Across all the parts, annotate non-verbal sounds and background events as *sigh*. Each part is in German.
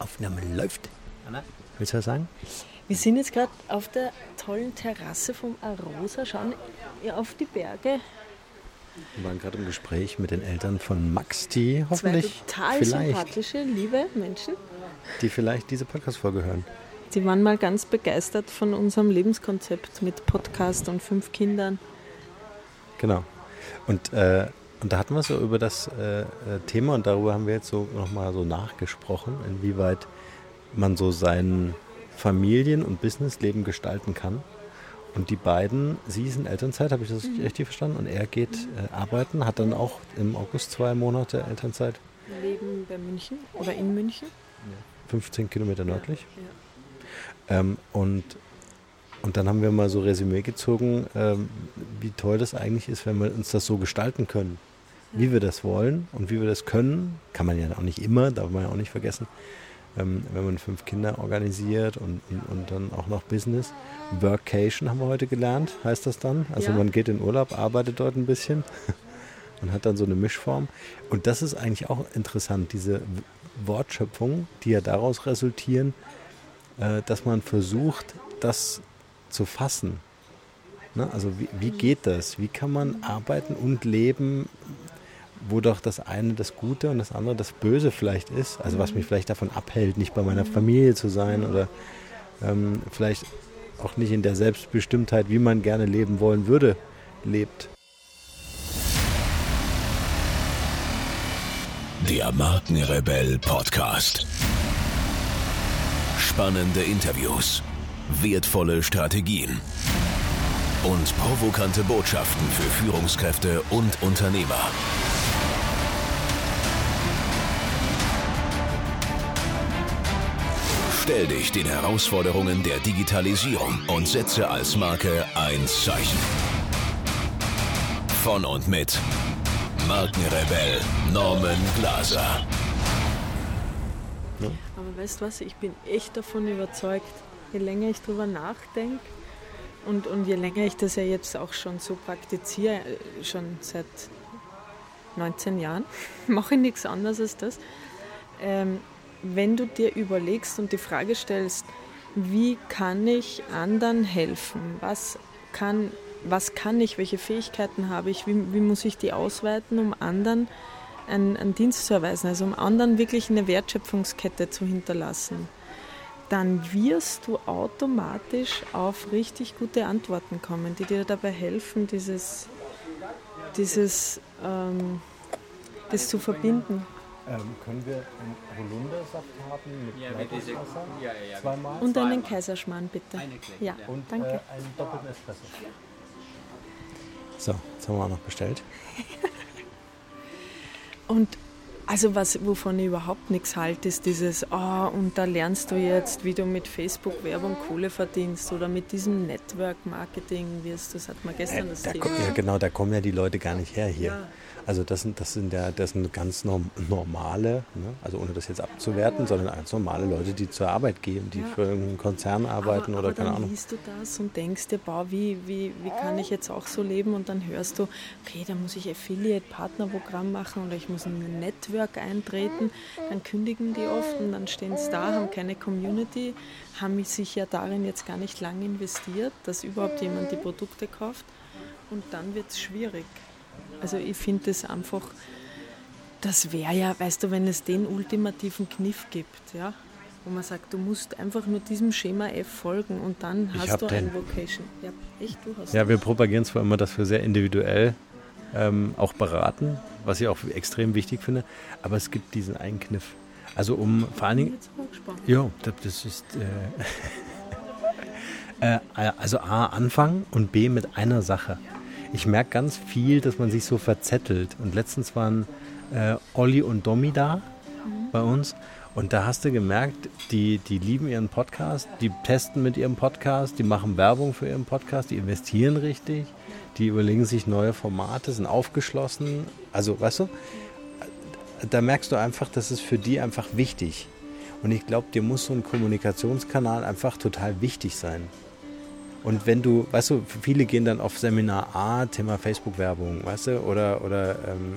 Aufnahme läuft. Anna, willst du was sagen? Wir sind jetzt gerade auf der tollen Terrasse vom Arosa, schauen auf die Berge. Wir waren gerade im Gespräch mit den Eltern von Max, die hoffentlich Zwei total vielleicht, sympathische, liebe Menschen. die vielleicht diese Podcast-Folge hören. Die waren mal ganz begeistert von unserem Lebenskonzept mit Podcast und fünf Kindern. Genau. Und, äh, und da hatten wir so über das äh, äh, Thema und darüber haben wir jetzt so nochmal so nachgesprochen, inwieweit man so sein Familien- und Businessleben gestalten kann. Und die beiden, sie ist in Elternzeit, habe ich das richtig verstanden? Und er geht äh, arbeiten, hat dann auch im August zwei Monate Elternzeit, Wir leben bei München oder in München. 15 Kilometer nördlich. Ja. Ähm, und, und dann haben wir mal so Resümee gezogen, ähm, wie toll das eigentlich ist, wenn wir uns das so gestalten können. Wie wir das wollen und wie wir das können, kann man ja auch nicht immer, darf man ja auch nicht vergessen, ähm, wenn man fünf Kinder organisiert und, und, und dann auch noch Business. Workation haben wir heute gelernt, heißt das dann. Also Ja. man geht in Urlaub, arbeitet dort ein bisschen *laughs* und hat dann so eine Mischform. Und das ist eigentlich auch interessant, diese W- Wortschöpfungen, die ja daraus resultieren, äh, dass man versucht, das zu fassen. Ne? Also wie, wie geht das? Wie kann man arbeiten und leben, wo doch das eine das Gute und das andere das Böse vielleicht ist? Also was mich vielleicht davon abhält, nicht bei meiner Familie zu sein oder ähm, vielleicht auch nicht in der Selbstbestimmtheit, wie man gerne leben wollen würde, lebt. Der Markenrebell Podcast. Spannende Interviews, wertvolle Strategien und provokante Botschaften für Führungskräfte und Unternehmer. Stell dich den Herausforderungen der Digitalisierung und setze als Marke ein Zeichen. Von und mit Markenrebell Norman Glaser. Aber weißt du was, ich bin echt davon überzeugt, je länger ich drüber nachdenke und, und je länger ich das ja jetzt auch schon so praktiziere, äh, schon seit 19 Jahren, *laughs* mache ich nichts anderes als das. Ähm, wenn du dir überlegst und die Frage stellst, wie kann ich anderen helfen? Was kann, was kann ich? Welche Fähigkeiten habe ich? Wie, wie muss ich die ausweiten, um anderen einen, einen Dienst zu erweisen? Also um anderen wirklich eine Wertschöpfungskette zu hinterlassen. Dann wirst du automatisch auf richtig gute Antworten kommen, die dir dabei helfen, dieses, dieses ähm, das zu verbinden. Ähm, können wir einen Holundersaft haben mit Ja, diese, ja, ja, ja. Zweimal. Und einen Kaiserschmarrn bitte. Eine kleine, Ja, ja. Und danke. Äh, einen doppelten Espresso. So, jetzt haben wir auch noch bestellt. Und also was, wovon ich überhaupt nichts halte, ist dieses, oh, und da lernst du jetzt, wie du mit Facebook-Werbung Kohle verdienst oder mit diesem Network-Marketing wirst. Das hat man gestern das Da, Thema. ko- ja, genau, da kommen ja die Leute gar nicht her hier. Ja. Also das sind, das sind ja das sind ganz norm normale, ne? also ohne das jetzt abzuwerten, sondern ganz normale Leute, die zur Arbeit gehen, die Ja. für irgendeinen Konzern arbeiten aber, oder aber keine dann Ahnung. liest du das und denkst dir, boah, wie, wie, wie kann ich jetzt auch so leben? Und dann hörst du, okay, da muss ich Affiliate-Partnerprogramm machen oder ich muss in ein Network eintreten. Dann kündigen die oft und dann stehen sie da, haben keine Community, haben sich ja darin jetzt gar nicht lange investiert, dass überhaupt jemand die Produkte kauft. Und dann wird es schwierig. Also ich finde das einfach, das wäre ja, weißt du, wenn es den ultimativen Kniff gibt, ja, wo man sagt, du musst einfach nur diesem Schema F folgen und dann Ich hast du ein den. Vocation. Ja, echt, du hast Ja, wir propagieren zwar immer, dass wir sehr individuell ähm, auch beraten, was ich auch extrem wichtig finde, aber es gibt diesen einen Kniff. Also um vor allen Dingen, ja, das- das ist äh, *laughs* äh, also A, anfangen und B, mit einer Sache. Ich merke ganz viel, dass man sich so verzettelt. Und letztens waren äh, Olli und Domi da bei uns. Und da hast du gemerkt, die, die lieben ihren Podcast, die testen mit ihrem Podcast, die machen Werbung für ihren Podcast, die investieren richtig, die überlegen sich neue Formate, sind aufgeschlossen. Also, weißt du, da merkst du einfach, das ist für die einfach wichtig. Und ich glaube, dir muss so ein Kommunikationskanal einfach total wichtig sein. Und wenn du, weißt du, viele gehen dann auf Seminar A, Thema Facebook-Werbung, weißt du, oder, oder ähm,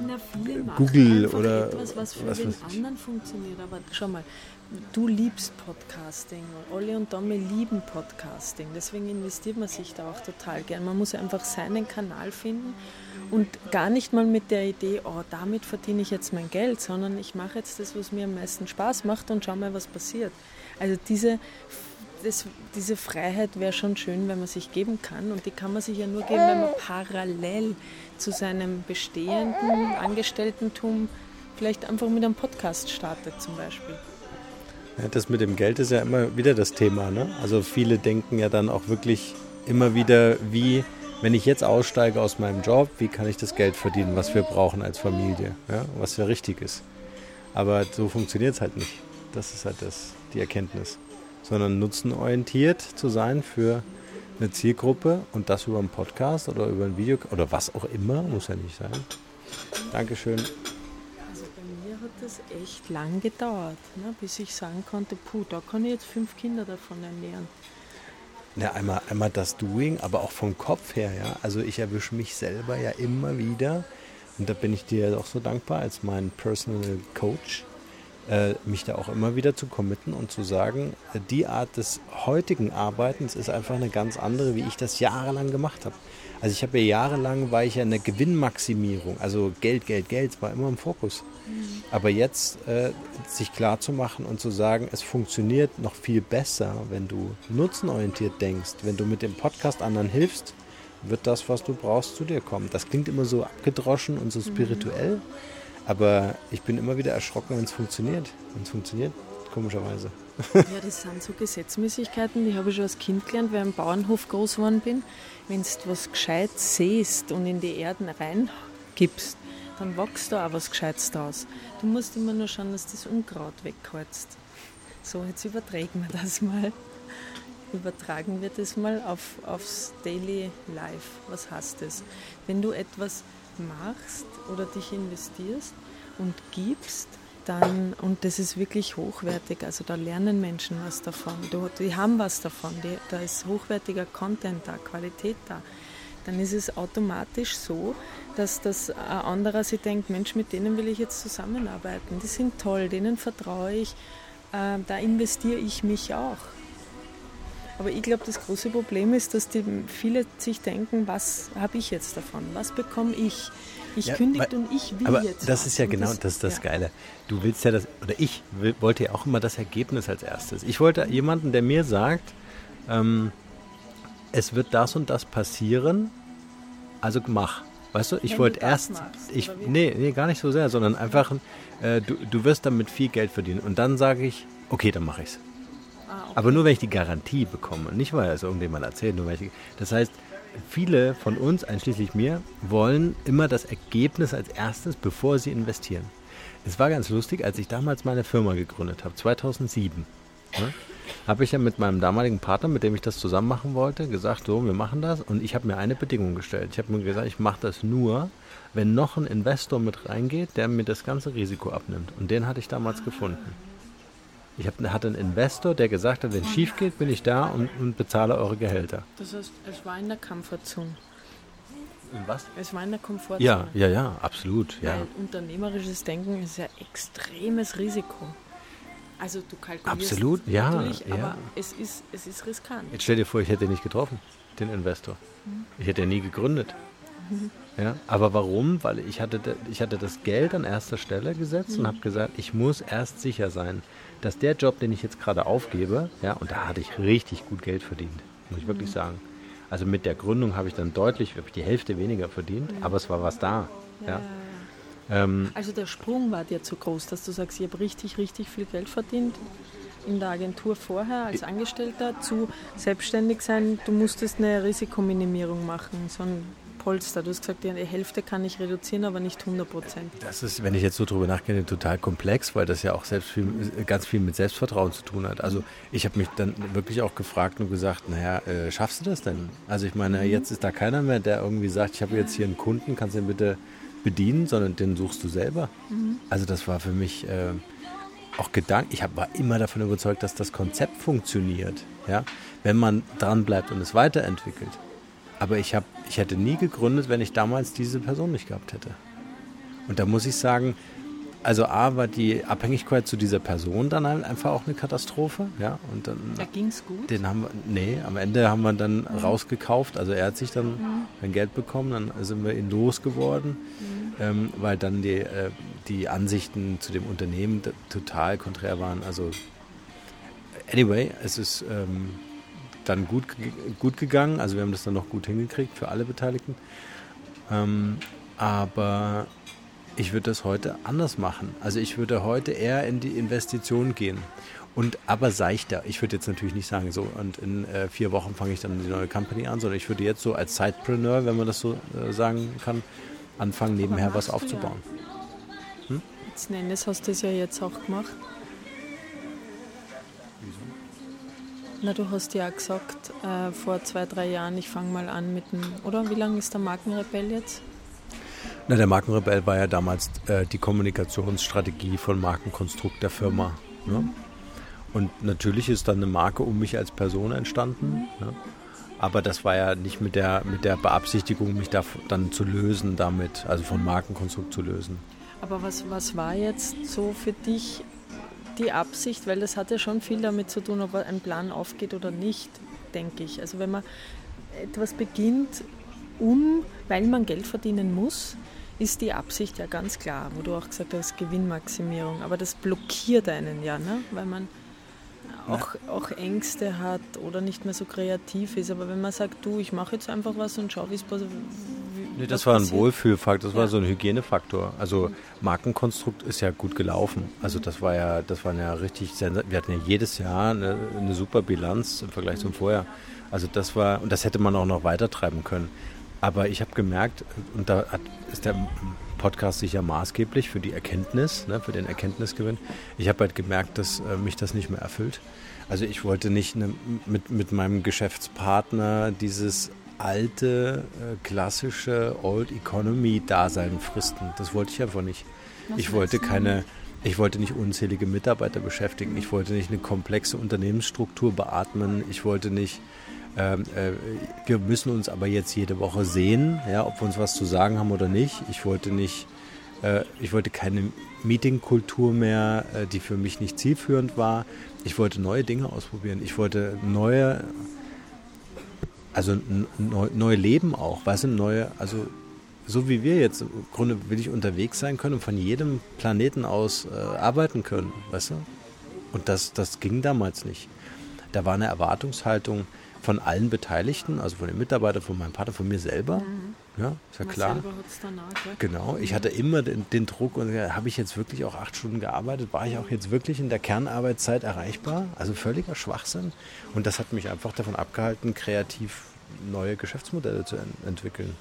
Na, viele Google oder etwas, was für was den anderen funktioniert. Aber schau mal, du liebst Podcasting. Olli und Domi lieben Podcasting. Deswegen investiert man sich da auch total gern. Man muss einfach seinen Kanal finden und gar nicht mal mit der Idee, oh, damit verdiene ich jetzt mein Geld, sondern ich mache jetzt das, was mir am meisten Spaß macht und schau mal, was passiert. Also diese, das, diese Freiheit wäre schon schön, wenn man sich geben kann. Und die kann man sich ja nur geben, wenn man parallel zu seinem bestehenden Angestelltentum vielleicht einfach mit einem Podcast startet zum Beispiel. Ja, das mit dem Geld ist ja immer wieder das Thema. Ne? Also viele denken ja dann auch wirklich immer wieder, wie, wenn ich jetzt aussteige aus meinem Job, wie kann ich das Geld verdienen, was wir brauchen als Familie, ja? was ja richtig ist. Aber so funktioniert es halt nicht. Das ist halt das, die Erkenntnis. Sondern nutzenorientiert zu sein für eine Zielgruppe und das über einen Podcast oder über ein Video oder was auch immer, muss ja nicht sein. Dankeschön. Also bei mir hat das echt lang gedauert, ne, bis ich sagen konnte, puh, da kann ich jetzt fünf Kinder davon ernähren. Ja, einmal, einmal das Doing, aber auch vom Kopf her, ja. Also ich erwische mich selber ja immer wieder, und da bin ich dir ja auch so dankbar als mein Personal Coach, mich da auch immer wieder zu committen und zu sagen, äh, die Art des heutigen Arbeitens ist einfach eine ganz andere, wie ich das jahrelang gemacht habe. Also ich habe ja jahrelang, war ich ja in der Gewinnmaximierung, also Geld, Geld, Geld, war immer im Fokus. Aber jetzt äh, sich klar zu machen und zu sagen, es funktioniert noch viel besser, wenn du nutzenorientiert denkst, wenn du mit dem Podcast anderen hilfst, wird das, was du brauchst, zu dir kommen. Das klingt immer so abgedroschen und so spirituell, aber ich bin immer wieder erschrocken, wenn es funktioniert. Wenn es funktioniert, komischerweise. Ja, das sind so Gesetzmäßigkeiten, die habe ich schon als Kind gelernt, weil ich am Bauernhof groß geworden bin. Wenn du was gescheit siehst und in die Erden reingibst, dann wächst da auch was Gescheites draus. Du musst immer nur schauen, dass das Unkraut wegholst. So, jetzt übertragen wir das mal. Übertragen wir das mal auf, aufs Daily Life. Was heißt das? Wenn du etwas machst oder dich investierst und gibst, dann, und das ist wirklich hochwertig, also da lernen Menschen was davon, die haben was davon, die, da ist hochwertiger Content da, Qualität da, dann ist es automatisch so, dass das ein anderer sich denkt, Mensch, mit denen will ich jetzt zusammenarbeiten, die sind toll, denen vertraue ich, äh, da investiere ich mich auch. Aber ich glaube, das große Problem ist, dass die viele sich denken, was habe ich jetzt davon? Was bekomme ich? Ich Ja, kündigt weil- und ich will Aber jetzt. das was. ist ja Und genau das, ist das ja. Geile. Du willst ja das, oder ich will, wollte ja auch immer das Ergebnis als erstes. Ich wollte jemanden, der mir sagt, ähm, es wird das und das passieren, also mach. Weißt du, ich Wenn wollte du das erst, machst, ich, nee, nee, gar nicht so sehr, sondern einfach, äh, du, du wirst damit viel Geld verdienen. Und dann sage ich, okay, dann mache ich's. Aber nur wenn ich die Garantie bekomme, nicht weil es irgendjemand erzählt, nur weil ich, das heißt, viele von uns, einschließlich mir, wollen immer das Ergebnis als erstes, bevor sie investieren. Es war ganz lustig, als ich damals meine Firma gegründet habe, 2007, ne, habe ich ja mit meinem damaligen Partner, mit dem ich das zusammen machen wollte, gesagt, so, wir machen das. Und ich habe mir eine Bedingung gestellt. Ich habe mir gesagt, ich mache das nur, wenn noch ein Investor mit reingeht, der mir das ganze Risiko abnimmt. Und den hatte ich damals gefunden. Ich hab, hatte einen Investor, der gesagt hat, wenn es schief geht, bin ich da und, und bezahle eure Gehälter. Das heißt, es war in der Comfortzone. Was? Es war in der Komfortzone. Ja, ja, ja, absolut. Ja. Weil unternehmerisches Denken ist ja extremes Risiko. Also du kalkulierst Absolut, ja, natürlich, ja. aber es ist, es ist riskant. Jetzt stell dir vor, ich hätte nicht getroffen, den Investor. Ich hätte ihn nie gegründet. *laughs* Ja, aber warum? Weil ich hatte, ich hatte das Geld an erster Stelle gesetzt und habe gesagt, ich muss erst sicher sein, dass der Job, den ich jetzt gerade aufgebe, ja, und da hatte ich richtig gut Geld verdient, muss ich wirklich sagen. Also mit der Gründung habe ich dann deutlich, habe ich die Hälfte weniger verdient, aber es war was da. Ja. Ähm, Also der Sprung war dir zu groß, dass du sagst, ich habe richtig, richtig viel Geld verdient in der Agentur vorher als Angestellter zu selbstständig sein. Du musstest eine Risikominimierung machen, so ein Polster. Du hast gesagt, die Hälfte kann ich reduzieren, aber nicht 100 Prozent. Das ist, wenn ich jetzt so drüber nachdenke, total komplex, weil das ja auch selbst viel, ganz viel mit Selbstvertrauen zu tun hat. Also ich habe mich dann wirklich auch gefragt und gesagt, naja, äh, schaffst du das denn? Also ich meine, jetzt ist da keiner mehr, der irgendwie sagt, ich habe jetzt hier einen Kunden, kannst du ihn bitte bedienen, sondern den suchst du selber. Also das war für mich äh, auch Gedanke. Ich hab, war immer davon überzeugt, dass das Konzept funktioniert, ja, wenn man dran bleibt und es weiterentwickelt. Aber ich, hab, ich hätte nie gegründet, wenn ich damals diese Person nicht gehabt hätte. Und da muss ich sagen, also A war die Abhängigkeit zu dieser Person dann halt einfach auch eine Katastrophe. Ja, und dann, da ging es gut? Den haben wir, nee, am Ende haben wir dann mhm. rausgekauft. Also er hat sich dann mhm. sein Geld bekommen, dann sind wir ihn losgeworden, mhm. ähm, weil dann die, äh, die Ansichten zu dem Unternehmen total konträr waren. Also anyway, es ist ähm, dann gut, gut gegangen. Also wir haben das dann noch gut hingekriegt für alle Beteiligten. Ähm, aber ich würde das heute anders machen. Also ich würde heute eher in die Investition gehen. Und aber seichter. Ich würde jetzt natürlich nicht sagen, so und in äh, vier Wochen fange ich dann die neue Company an, sondern ich würde jetzt so als Sidepreneur, wenn man das so äh, sagen kann, anfangen, nebenher was aufzubauen. Ja. Hm? Jetzt Endes hast du es ja jetzt auch gemacht. Na, du hast ja gesagt, äh, vor zwei, drei Jahren, ich fange mal an mit dem, oder? Wie lange ist der Markenrebell jetzt? Na, der Markenrebell war ja damals äh, die Kommunikationsstrategie von Markenkonstrukt der Firma. Ne? Und natürlich ist dann eine Marke um mich als Person entstanden. Ne? Aber das war ja nicht mit der, mit der Beabsichtigung, mich da dann zu lösen damit, also von Markenkonstrukt zu lösen. Aber was, was war jetzt so für dich die Absicht? Weil das hat ja schon viel damit zu tun, ob ein Plan aufgeht oder nicht, denke ich. Also wenn man etwas beginnt, um, weil man Geld verdienen muss, ist die Absicht ja ganz klar, wo du auch gesagt hast, Gewinnmaximierung. Aber das blockiert einen ja, ne? weil man auch, auch Ängste hat oder nicht mehr so kreativ ist. Aber wenn man sagt, du, ich mache jetzt einfach was und schau, wie es passiert. Nee, das war ein Wohlfühlfaktor, das ja. war so ein Hygienefaktor. Also Markenkonstrukt ist ja gut gelaufen. Also das war ja, das war ja richtig, wir hatten ja jedes Jahr eine, eine super Bilanz im Vergleich zum Vorjahr. Also das war, und das hätte man auch noch weiter treiben können. Aber ich habe gemerkt, und da hat, ist der Podcast sicher maßgeblich für die Erkenntnis, ne, für den Erkenntnisgewinn. Ich habe halt gemerkt, dass äh, mich das nicht mehr erfüllt. Also ich wollte nicht ne, mit, mit meinem Geschäftspartner dieses alte, äh, klassische Old Economy Dasein fristen. Das wollte ich einfach nicht. Was ich wollte keine, ich wollte nicht unzählige Mitarbeiter beschäftigen. Ich wollte nicht eine komplexe Unternehmensstruktur beatmen. Ich wollte nicht ähm, äh, wir müssen uns aber jetzt jede Woche sehen, ja, ob wir uns was zu sagen haben oder nicht. Ich wollte nicht, äh, ich wollte keine Meetingkultur mehr, äh, die für mich nicht zielführend war. Ich wollte neue Dinge ausprobieren. Ich wollte neue, also neu, neue Leben auch, weißt du, neue, also so wie wir jetzt im Grunde will ich unterwegs sein können und von jedem Planeten aus äh, arbeiten können, weißt du? Und das, das ging damals nicht. Da war eine Erwartungshaltung, von allen Beteiligten, also von den Mitarbeitern, von meinem Partner, von mir selber. Mhm. Ja, ist ja Man klar. Danach, ja? Genau, ich hatte immer den, den Druck und habe ich jetzt wirklich auch acht Stunden gearbeitet? War ich auch jetzt wirklich in der Kernarbeitszeit erreichbar? Also völliger Schwachsinn. Und das hat mich einfach davon abgehalten, kreativ neue Geschäftsmodelle zu ent entwickeln.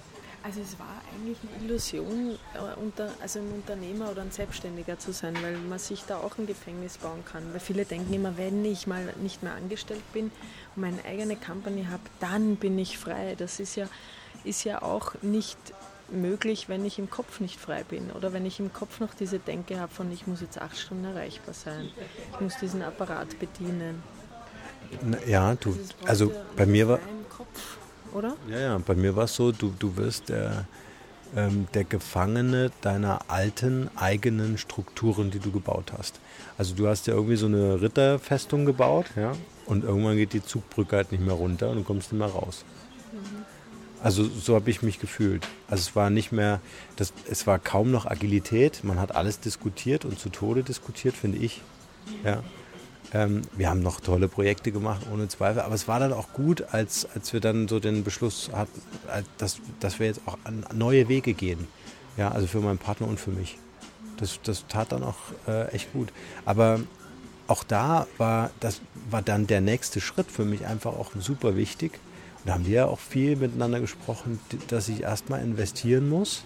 Also es war eigentlich eine Illusion, äh, unter, also ein Unternehmer oder ein Selbstständiger zu sein, weil man sich da auch ein Gefängnis bauen kann. Weil viele denken immer, wenn ich mal nicht mehr angestellt bin und meine eigene Company habe, dann bin ich frei. Das ist ja, ist ja auch nicht möglich, wenn ich im Kopf nicht frei bin oder wenn ich im Kopf noch diese Denke habe von, ich muss jetzt acht Stunden erreichbar sein, ich muss diesen Apparat bedienen. Ja, du, also bei mir war... Kopf oder? Ja, ja, bei mir war es so, du, du wirst der, ähm, der Gefangene deiner alten eigenen Strukturen, die du gebaut hast. Also du hast ja irgendwie so eine Ritterfestung gebaut, ja, und irgendwann geht die Zugbrücke halt nicht mehr runter und du kommst nicht mehr raus. Mhm. Also so habe ich mich gefühlt. Also es war nicht mehr, das, es war kaum noch Agilität. Man hat alles diskutiert und zu Tode diskutiert, finde ich. Ja. Ähm, wir haben noch tolle Projekte gemacht, ohne Zweifel. Aber es war dann auch gut, als, als wir dann so den Beschluss hatten, dass, dass wir jetzt auch an neue Wege gehen. Ja, also für meinen Partner und für mich. Das, das tat dann auch äh, echt gut. Aber auch da war, das war dann der nächste Schritt für mich einfach auch super wichtig. Da haben wir ja auch viel miteinander gesprochen, dass ich erstmal investieren muss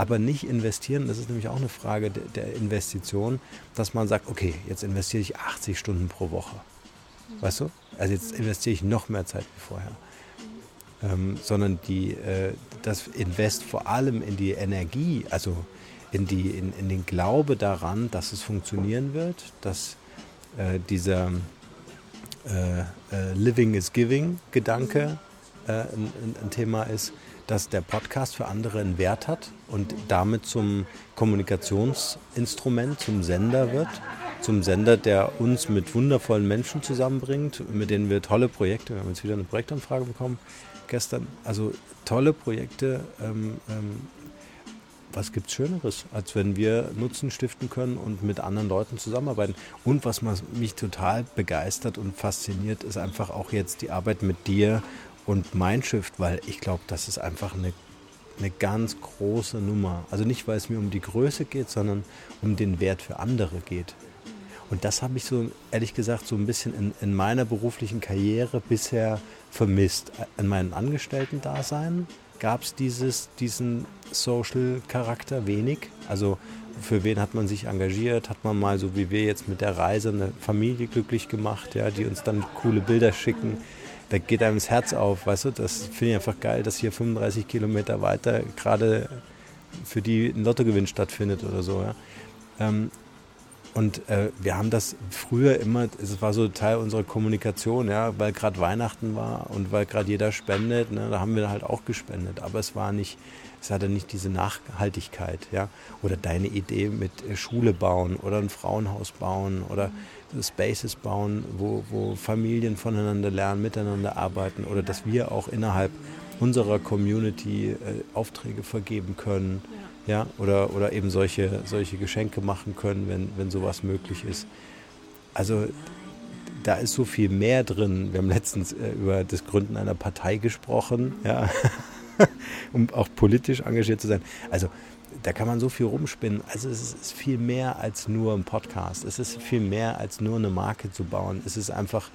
aber nicht investieren, das ist nämlich auch eine Frage der Investition, dass man sagt, okay, jetzt investiere ich 80 Stunden pro Woche. Weißt du? Also jetzt investiere ich noch mehr Zeit wie vorher. Ähm, sondern die, äh, das Invest vor allem in die Energie, also in, die, in, in den Glaube daran, dass es funktionieren wird, dass äh, dieser äh, äh Living is Giving Gedanke äh, ein, ein, Thema ist, dass der Podcast für andere einen Wert hat und damit zum Kommunikationsinstrument, zum Sender wird. Zum Sender, der uns mit wundervollen Menschen zusammenbringt, mit denen wir tolle Projekte, wir haben jetzt wieder eine Projektanfrage bekommen gestern, also tolle Projekte ähm, ähm, was gibt es Schöneres, als wenn wir Nutzen stiften können und mit anderen Leuten zusammenarbeiten. Und was mich total begeistert und fasziniert, ist einfach auch jetzt die Arbeit mit dir und Mindshift, weil ich glaube, das ist einfach eine, eine ganz große Nummer. Also nicht, weil es mir um die Größe geht, sondern um den Wert für andere geht. Und das habe ich so, ehrlich gesagt, so ein bisschen in, in meiner beruflichen Karriere bisher vermisst. In meinem Angestellten-Dasein gab es diesen Social-Charakter wenig. Also für wen hat man sich engagiert? Hat man mal so wie wir jetzt mit der Reise eine Familie glücklich gemacht, ja, die uns dann coole Bilder schicken? Da geht einem das Herz auf, weißt du? Das finde ich einfach geil, dass hier 35 Kilometer weiter gerade für die ein Lottogewinn stattfindet oder so. Ja. Ähm, und äh, wir haben das früher immer, es war so Teil unserer Kommunikation, ja, weil gerade Weihnachten war und weil gerade jeder spendet, ne, da haben wir halt auch gespendet. Aber es war nicht, es hatte nicht diese Nachhaltigkeit, ja. Oder deine Idee mit äh, Schule bauen oder ein Frauenhaus bauen oder Spaces bauen, wo, wo Familien voneinander lernen, miteinander arbeiten oder dass wir auch innerhalb unserer Community äh, Aufträge vergeben können. Ja ja, oder, oder eben solche, solche Geschenke machen können, wenn, wenn sowas möglich ist. Also da ist so viel mehr drin. Wir haben letztens äh, über das Gründen einer Partei gesprochen, ja, *laughs* um auch politisch engagiert zu sein. Also da kann man so viel rumspinnen. Also es ist viel mehr als nur ein Podcast. Es ist viel mehr als nur eine Marke zu bauen. Es ist einfach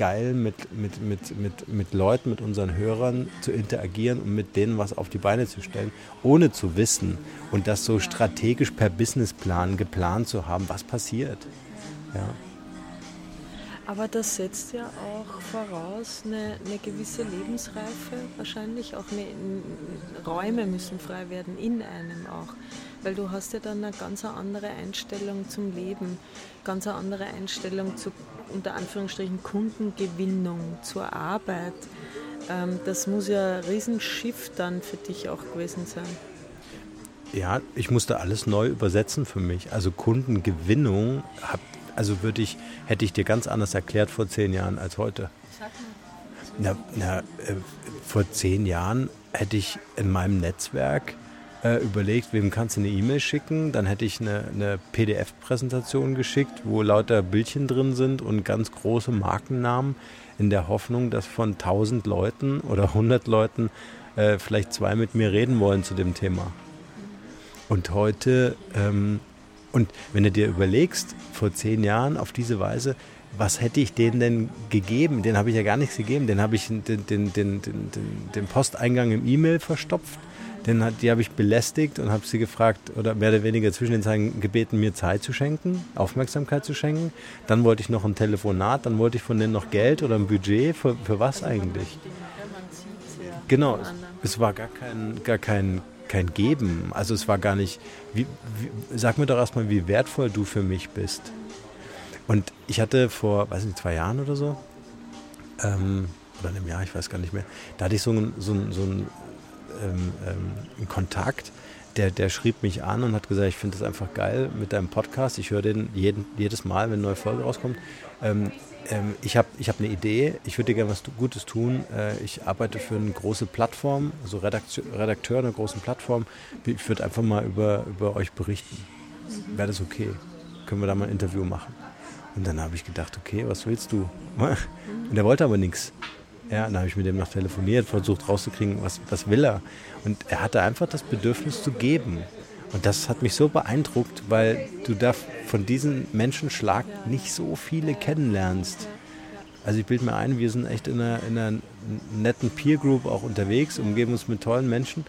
geil, mit, mit, mit, mit, mit Leuten, mit unseren Hörern zu interagieren und mit denen was auf die Beine zu stellen, ohne zu wissen und das so strategisch per Businessplan geplant zu haben, was passiert. Ja. Aber das setzt ja auch voraus eine, eine gewisse Lebensreife, wahrscheinlich auch eine, Räume müssen frei werden in einem auch, weil du hast ja dann eine ganz andere Einstellung zum Leben, ganz andere Einstellung zu unter Anführungsstrichen Kundengewinnung, zur Arbeit. Ähm, das muss ja ein Riesenschiff dann für dich auch gewesen sein. Ja, ich musste alles neu übersetzen für mich. Also Kundengewinnung hab, also würde ich, hätte ich dir ganz anders erklärt vor zehn Jahren als heute. Na, na, äh, vor zehn Jahren hätte ich in meinem Netzwerk äh, überlegt, wem kannst du eine E-Mail schicken. Dann hätte ich eine, eine PDF-Präsentation geschickt, wo lauter Bildchen drin sind und ganz große Markennamen in der Hoffnung, dass von 1000 Leuten oder 100 Leuten äh, vielleicht zwei mit mir reden wollen zu dem Thema. Und heute ähm, und wenn du dir überlegst, vor zehn Jahren auf diese Weise, was hätte ich denen denn gegeben? Den habe ich ja gar nichts gegeben. Den habe ich den, den, den, den, Posteingang im E-Mail verstopft. Den hat, die habe ich belästigt und habe sie gefragt oder mehr oder weniger zwischen den Zeilen gebeten, mir Zeit zu schenken, Aufmerksamkeit zu schenken. Dann wollte ich noch ein Telefonat, dann wollte ich von denen noch Geld oder ein Budget. Für, für was eigentlich? Genau, es war gar kein, gar kein kein Geben. Also es war gar nicht, wie, wie, sag mir doch erstmal, wie wertvoll du für mich bist. Und ich hatte vor, weiß nicht, zwei Jahren oder so, ähm, oder einem Jahr, ich weiß gar nicht mehr, da hatte ich so einen so so ein, ähm, ähm, Kontakt, der, der schrieb mich an und hat gesagt, ich finde das einfach geil mit deinem Podcast. Ich höre den jeden, jedes Mal, wenn eine neue Folge rauskommt. Ähm, ähm, ich habe ich hab eine Idee, ich würde dir gerne was Gutes tun. Äh, ich arbeite für eine große Plattform, also Redakteur, Redakteur einer großen Plattform. Ich würde einfach mal über, über euch berichten. Wäre das okay? Können wir da mal ein Interview machen? Und dann habe ich gedacht, okay, was willst du? *laughs* Und er wollte aber nichts. Ja, dann habe ich mit dem noch telefoniert, versucht rauszukriegen, was, was will er. Und er hatte einfach das Bedürfnis zu geben. Und das hat mich so beeindruckt, weil du da von diesem Menschenschlag nicht so viele kennenlernst. Also ich bilde mir ein, wir sind echt in einer, in einer netten Peer Group auch unterwegs, umgeben uns mit tollen Menschen.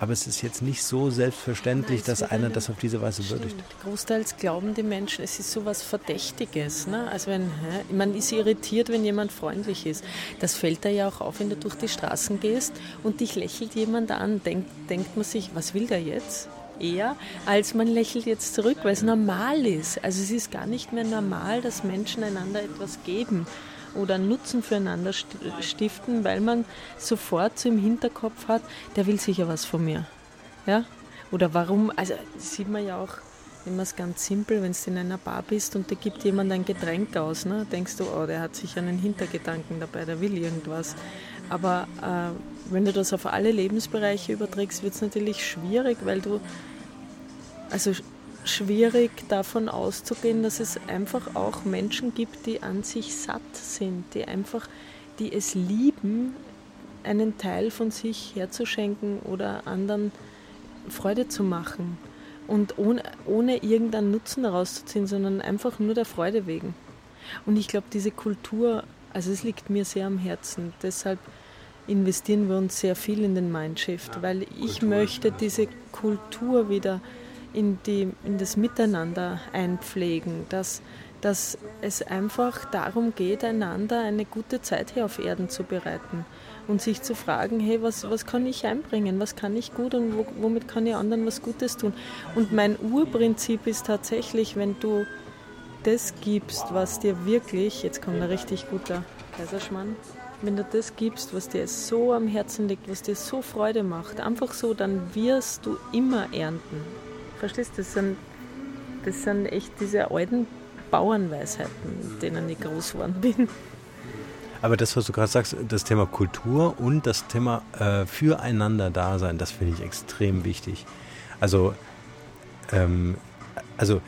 Aber es ist jetzt nicht so selbstverständlich, dass einer das auf diese Weise würdigt. Großteils glauben die Menschen, es ist so was Verdächtiges. Ne? Also wenn, man ist irritiert, wenn jemand freundlich ist. Das fällt da ja auch auf, wenn du durch die Straßen gehst und dich lächelt jemand an. Denkt, denkt man sich, was will der jetzt? eher, als man lächelt jetzt zurück, weil es normal ist. Also es ist gar nicht mehr normal, dass Menschen einander etwas geben. Oder Nutzen füreinander stiften, weil man sofort so im Hinterkopf hat, der will sicher was von mir. Ja? Oder warum, also sieht man ja auch, nehmen wir es ganz simpel, wenn du in einer Bar bist und da gibt jemand ein Getränk aus, ne, denkst du, oh, der hat sicher einen Hintergedanken dabei, der will irgendwas. Aber äh, wenn du das auf alle Lebensbereiche überträgst, wird es natürlich schwierig, weil du, also schwierig davon auszugehen, dass es einfach auch Menschen gibt, die an sich satt sind, die einfach, die es lieben, einen Teil von sich herzuschenken oder anderen Freude zu machen und ohne, ohne irgendeinen Nutzen daraus zu ziehen, sondern einfach nur der Freude wegen. Und ich glaube, diese Kultur, also es liegt mir sehr am Herzen. Deshalb investieren wir uns sehr viel in den Mindshift, weil ich möchte diese Kultur wieder in, die, in das Miteinander einpflegen, dass, dass es einfach darum geht, einander eine gute Zeit hier auf Erden zu bereiten und sich zu fragen, hey, was, was kann ich einbringen, was kann ich gut und wo, womit kann ich anderen was Gutes tun. Und mein Urprinzip ist tatsächlich, wenn du das gibst, was dir wirklich, jetzt kommt ein richtig guter Kaiserschmann, wenn du das gibst, was dir so am Herzen liegt, was dir so Freude macht, einfach so, dann wirst du immer ernten. Verstehst du? Das sind, das sind echt diese alten Bauernweisheiten, mit denen ich groß geworden bin. Aber das, was du gerade sagst, das Thema Kultur und das Thema äh, füreinander Dasein, das finde ich extrem wichtig. Also, ähm, also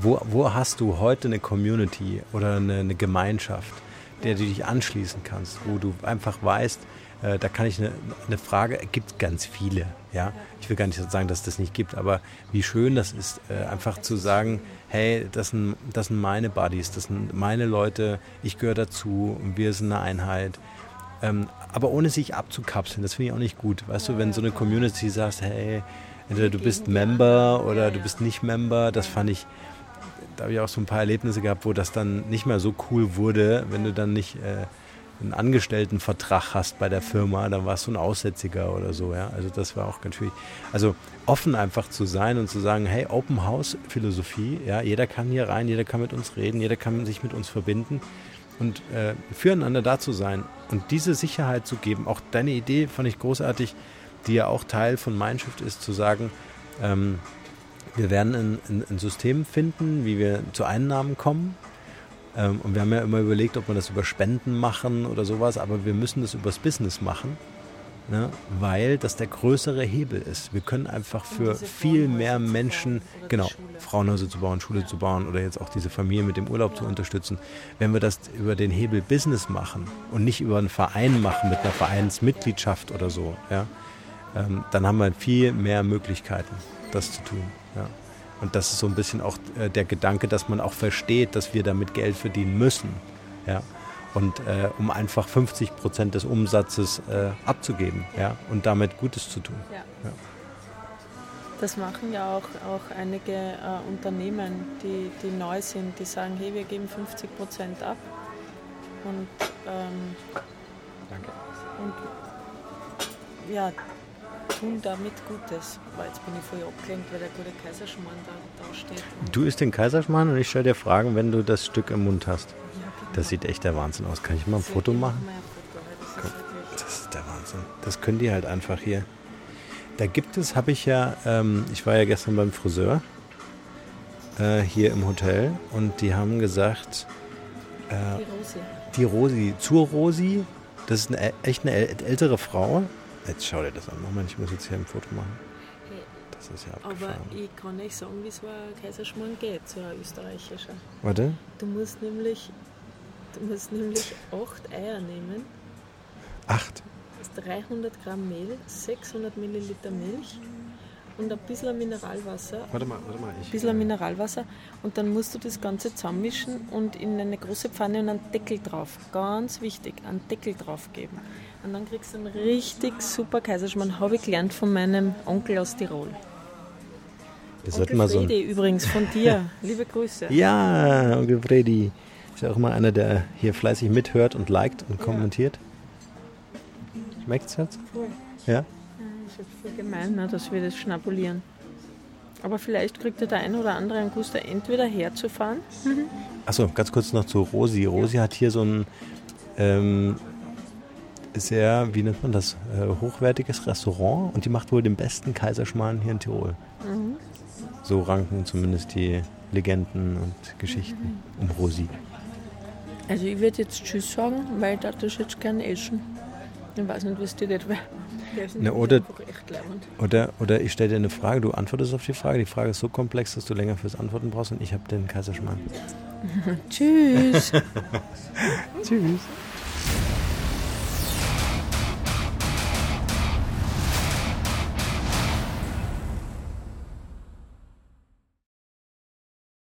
wo, wo hast du heute eine Community oder eine, eine Gemeinschaft, der du dich anschließen kannst, wo du einfach weißt, äh, da kann ich eine, eine Frage, gibt ganz viele, ja. Ich will gar nicht sagen, dass es das nicht gibt, aber wie schön das ist, äh, einfach zu sagen, hey, das sind, das sind meine Buddies, das sind meine Leute, ich gehöre dazu und wir sind eine Einheit. Ähm, aber ohne sich abzukapseln, das finde ich auch nicht gut. Weißt du, wenn so eine Community sagt, hey, entweder du bist Member oder du bist nicht Member, das fand ich, da habe ich auch so ein paar Erlebnisse gehabt, wo das dann nicht mehr so cool wurde, wenn du dann nicht äh, einen Angestelltenvertrag hast bei der Firma, dann warst du ein Aussätziger oder so, ja. Also das war auch ganz schwierig. Also offen einfach zu sein und zu sagen, hey, Open House Philosophie, ja, jeder kann hier rein, jeder kann mit uns reden, jeder kann sich mit uns verbinden und äh, füreinander da zu sein und diese Sicherheit zu geben. Auch deine Idee fand ich großartig, die ja auch Teil von Mindshift ist, zu sagen, ähm, wir werden ein, ein, ein System finden, wie wir zu Einnahmen kommen, ähm, und wir haben ja immer überlegt, ob wir das über Spenden machen oder sowas, aber wir müssen das übers Business machen, ne? weil das der größere Hebel ist. Wir können einfach für viel mehr Menschen, genau, Frauenhäuser zu bauen, Schule zu bauen oder jetzt auch diese Familie mit dem Urlaub zu unterstützen. Wenn wir das über den Hebel Business machen und nicht über einen Verein machen mit einer Vereinsmitgliedschaft oder so, ja, ähm, dann haben wir viel mehr Möglichkeiten, das zu tun. Ja. Und das ist so ein bisschen auch äh, der Gedanke, dass man auch versteht, dass wir damit Geld verdienen müssen. Ja? Und äh, um einfach 50 Prozent des Umsatzes äh, abzugeben ja? und damit Gutes zu tun. Ja. ja. Das machen ja auch, auch einige äh, Unternehmen, die, die neu sind, die sagen, hey, wir geben 50 Prozent ab. Und, ähm, Danke. Und ja, tun damit Gutes. Weil jetzt bin ich voll abgelenkt, weil der gute Kaiserschmarrn da, da steht. Du isst den Kaiserschmarrn und ich stelle dir Fragen, wenn du das Stück im Mund hast. Ja, genau. Das sieht echt der Wahnsinn aus. Kann ich mal ein Foto machen? Das, das ist der Wahnsinn. Das können die halt einfach hier. Da gibt es, habe ich ja, ähm, ich war ja gestern beim Friseur äh, hier im Hotel und die haben gesagt, äh, die Rosi. Die Rosi, zur Rosi, das ist eine, echt eine ältere Frau, Jetzt schau dir das an. Moment, ich muss jetzt hier ein Foto machen. Das ist ja abgefahren. Aber ich kann nicht sagen, wie so ein Kaiserschmarrn geht, so ein österreichischer. Warte. Du musst nämlich, du musst nämlich acht Eier nehmen. Acht? 300 Gramm Mehl, 600 Milliliter Milch und ein bisschen Mineralwasser. Warte mal, warte mal. Ich, ein bisschen äh, Mineralwasser und dann musst du das Ganze zusammenmischen und in eine große Pfanne und einen Deckel drauf. Ganz wichtig, einen Deckel drauf geben. Und dann kriegst du einen richtig super Kaiserschmarrn. Habe ich gelernt von meinem Onkel aus Tirol. Das Onkel mal Fredi so übrigens von dir. *laughs* Liebe Grüße. Ja, Onkel Fredi. Ist ja auch immer einer, der hier fleißig mithört und liked und kommentiert. Schmeckt es jetzt? Cool. Ja? ist jetzt voll gemein, ne, dass wir das schnabulieren. Aber vielleicht kriegt ja der ein oder andere einen Guster, entweder herzufahren. Mhm. Achso, ganz kurz noch zu Rosi. Rosi ja. hat hier so ein ähm, sehr, wie nennt man das, äh, hochwertiges Restaurant und die macht wohl den besten Kaiserschmarrn hier in Tirol. Mhm. So ranken zumindest die Legenden und Geschichten mhm. um Rosi. Also ich würde jetzt Tschüss sagen, weil da das jetzt gerne essen. Ich weiß nicht, was dir das wäre. Na, oder, oder, oder ich stelle dir eine Frage, du antwortest auf die Frage. Die Frage ist so komplex, dass du länger fürs Antworten brauchst und ich habe den Kaiserschmarrn. *laughs* Tschüss. *laughs* Tschüss.